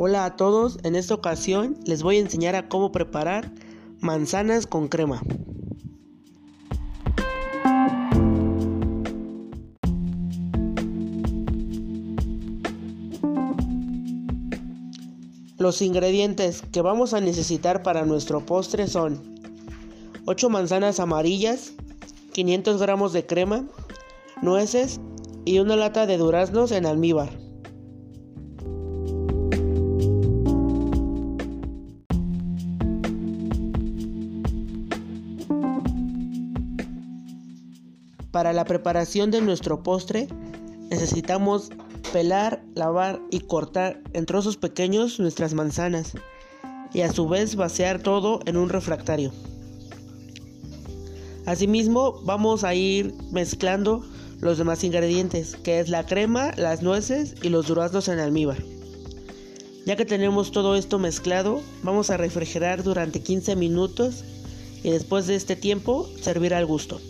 Hola a todos, en esta ocasión les voy a enseñar a cómo preparar manzanas con crema. Los ingredientes que vamos a necesitar para nuestro postre son 8 manzanas amarillas, 500 gramos de crema, nueces y una lata de duraznos en almíbar. Para la preparación de nuestro postre necesitamos pelar, lavar y cortar en trozos pequeños nuestras manzanas y a su vez vaciar todo en un refractario. Asimismo vamos a ir mezclando los demás ingredientes, que es la crema, las nueces y los duraznos en almíbar. Ya que tenemos todo esto mezclado, vamos a refrigerar durante 15 minutos y después de este tiempo servir al gusto.